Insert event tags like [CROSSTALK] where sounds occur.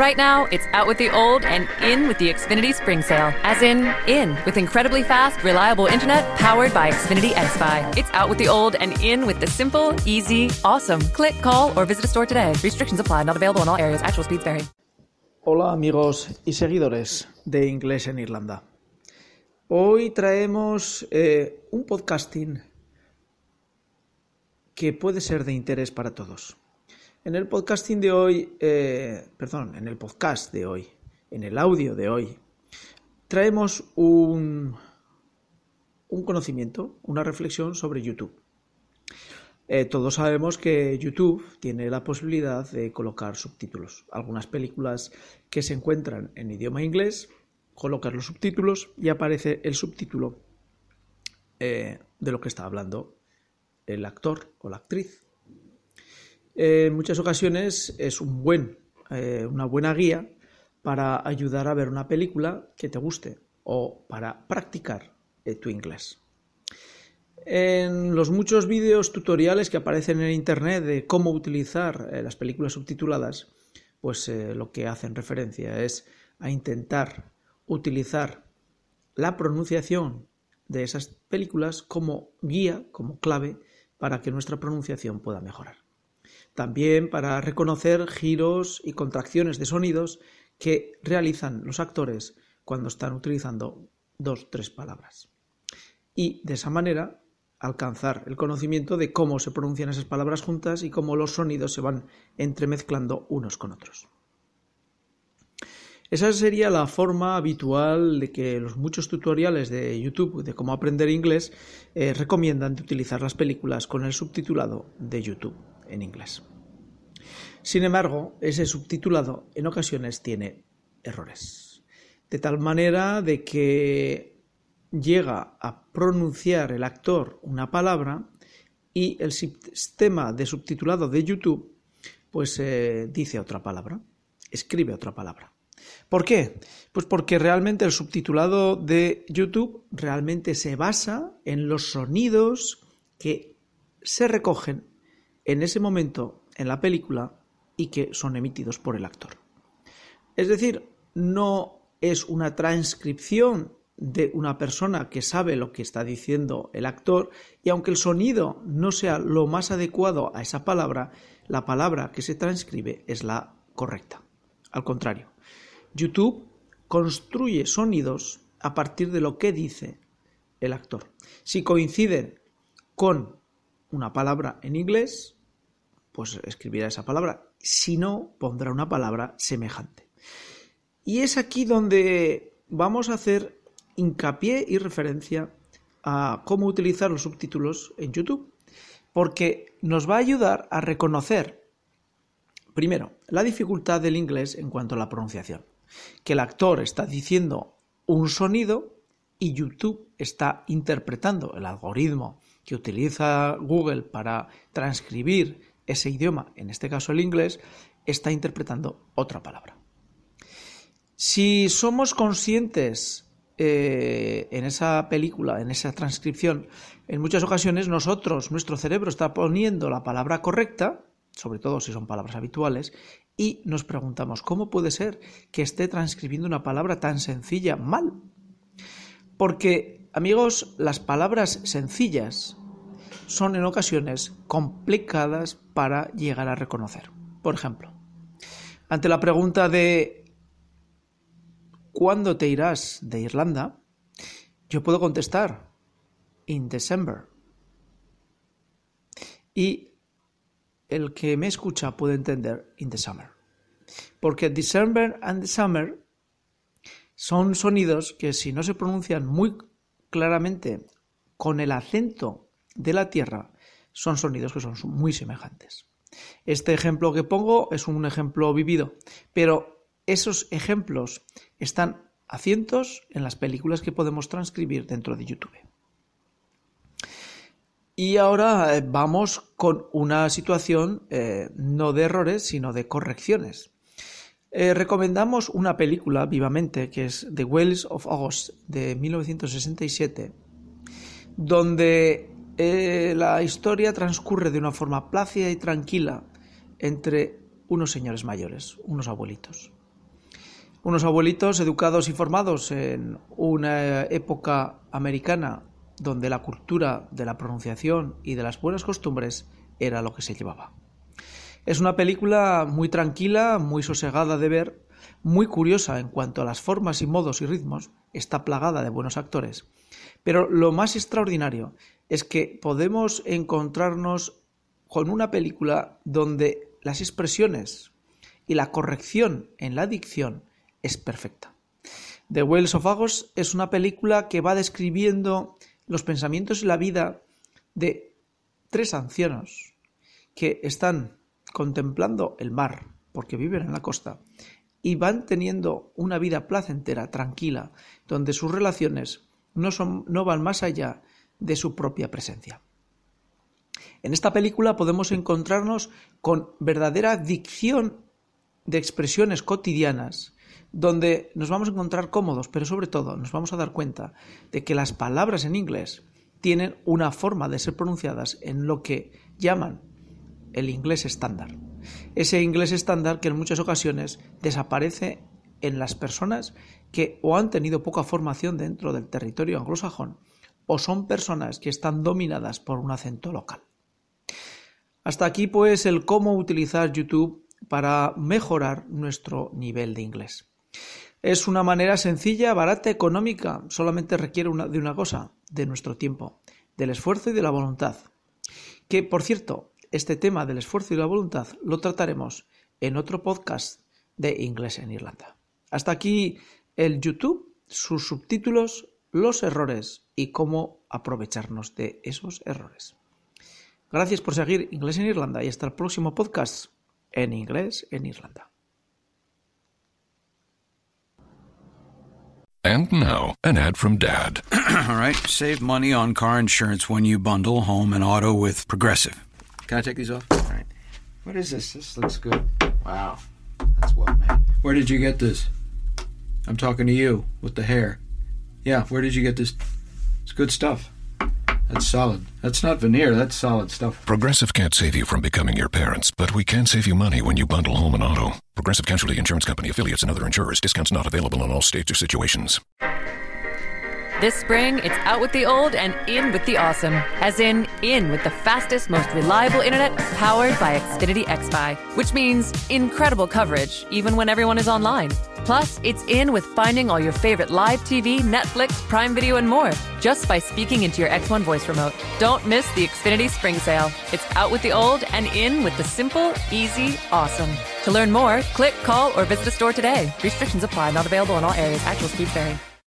Right now, it's out with the old and in with the Xfinity Spring Sale. As in, in with incredibly fast, reliable internet powered by Xfinity XFi. It's out with the old and in with the simple, easy, awesome. Click, call, or visit a store today. Restrictions apply, not available in all areas. Actual speeds vary. Hola amigos y seguidores de Inglés en Irlanda. Hoy traemos eh, un podcasting que puede ser de interés para todos. En el podcasting de hoy, eh, perdón, en el podcast de hoy, en el audio de hoy, traemos un, conocimiento, una reflexión sobre YouTube. Eh, todos sabemos que YouTube tiene la posibilidad de colocar subtítulos. Algunas películas que se encuentran en idioma inglés, colocar los subtítulos y aparece el subtítulo eh, de lo que está hablando el actor o la actriz. En muchas ocasiones es eh, una buena guía para ayudar a ver una película que te guste o para practicar eh, tu inglés. En los muchos vídeos tutoriales que aparecen en internet de cómo utilizar eh, las películas subtituladas, pues lo que hacen referencia es a intentar utilizar la pronunciación de esas películas como guía, como clave para que nuestra pronunciación pueda mejorar. También para reconocer giros y contracciones de sonidos que realizan los actores cuando están utilizando dos, tres palabras. Y de esa manera alcanzar el conocimiento de cómo se pronuncian esas palabras juntas y cómo los sonidos se van entremezclando unos con otros. Esa sería la forma habitual de que los muchos tutoriales de YouTube de cómo aprender inglés eh, recomiendan de utilizar las películas con el subtitulado de YouTube en inglés. Sin embargo, ese subtitulado en ocasiones tiene errores. De tal manera de que llega a pronunciar el actor una palabra y el sistema de subtitulado de YouTube pues eh, dice otra palabra, escribe otra palabra. ¿Por qué? Pues porque realmente el subtitulado de YouTube realmente se basa en los sonidos que se recogen en ese momento en la película y que son emitidos por el actor. Es decir, no es una transcripción de una persona que sabe lo que está diciendo el actor y aunque el sonido no sea lo más adecuado a esa palabra, la palabra que se transcribe es la correcta. Al contrario, YouTube construye sonidos a partir de lo que dice el actor. Si coinciden con una palabra en inglés, pues escribirá esa palabra. Si no, pondrá una palabra semejante. Y es aquí donde vamos a hacer hincapié y referencia a cómo utilizar los subtítulos en YouTube, porque nos va a ayudar a reconocer, primero, la dificultad del inglés en cuanto a la pronunciación que el actor está diciendo un sonido y YouTube está interpretando el algoritmo que utiliza Google para transcribir ese idioma, en este caso el inglés, está interpretando otra palabra. Si somos conscientes eh, en esa película, en esa transcripción, en muchas ocasiones nosotros, nuestro cerebro está poniendo la palabra correcta, sobre todo si son palabras habituales, y nos preguntamos, ¿cómo puede ser que esté transcribiendo una palabra tan sencilla mal? Porque, amigos, las palabras sencillas son en ocasiones complicadas para llegar a reconocer. Por ejemplo, ante la pregunta de ¿cuándo te irás de Irlanda? Yo puedo contestar in December. Y el que me escucha puede entender in the summer. Porque December and the summer son sonidos que si no se pronuncian muy claramente con el acento de la tierra, son sonidos que son muy semejantes. Este ejemplo que pongo es un ejemplo vivido, pero esos ejemplos están a cientos en las películas que podemos transcribir dentro de YouTube. Y ahora eh, vamos con una situación eh, no de errores, sino de correcciones. Eh, recomendamos una película vivamente que es The Whales of August de 1967, donde la historia transcurre de una forma plácida y tranquila entre unos señores mayores, unos abuelitos. Unos abuelitos educados y formados en una época americana donde la cultura de la pronunciación y de las buenas costumbres era lo que se llevaba. Es una película muy tranquila, muy sosegada de ver, muy curiosa en cuanto a las formas y modos y ritmos, está plagada de buenos actores, pero lo más extraordinario es que podemos encontrarnos con una película donde las expresiones y la corrección en la dicción es perfecta. The Whales of Agos es una película que va describiendo los pensamientos y la vida de tres ancianos que están contemplando el mar, porque viven en la costa, y van teniendo una vida placentera, tranquila, donde sus relaciones no, son, no van más allá de su propia presencia. En esta película podemos encontrarnos con verdadera dicción de expresiones cotidianas, donde nos vamos a encontrar cómodos, pero sobre todo nos vamos a dar cuenta de que las palabras en inglés tienen una forma de ser pronunciadas en lo que llaman el inglés estándar. Ese inglés estándar que en muchas ocasiones desaparece en las personas que o han tenido poca formación dentro del territorio anglosajón o son personas que están dominadas por un acento local. Hasta aquí pues el cómo utilizar YouTube para mejorar nuestro nivel de inglés. Es una manera sencilla, barata, económica, solamente requiere de una cosa, de nuestro tiempo, del esfuerzo y de la voluntad. Que, por cierto, este tema del esfuerzo y la voluntad lo trataremos en otro podcast de Inglés en Irlanda. Hasta aquí el YouTube, sus subtítulos, los errores y cómo aprovecharnos de esos errores. Gracias por seguir Inglés en Irlanda y hasta el próximo podcast en Inglés en Irlanda. And now, an ad from Dad. [CLEARS THROAT] All right, save money on car insurance when you bundle home and auto with Progressive. Can I take these off? All right. What is this? This looks good. Wow. That's well made. Where did you get this? I'm talking to you with the hair. Yeah, where did you get this? It's good stuff. That's solid. That's not veneer, that's solid stuff. Progressive can't save you from becoming your parents, but we can save you money when you bundle home and auto. Progressive Casualty Insurance Company affiliates and other insurers. Discounts not available in all states or situations. This spring, it's out with the old and in with the awesome. As in, in with the fastest, most reliable internet powered by Xfinity XFi, which means incredible coverage even when everyone is online. Plus, it's in with finding all your favorite live TV, Netflix, Prime Video, and more just by speaking into your X1 voice remote. Don't miss the Xfinity Spring Sale. It's out with the old and in with the simple, easy, awesome. To learn more, click, call, or visit a store today. Restrictions apply, not available in all areas. Actual speed vary.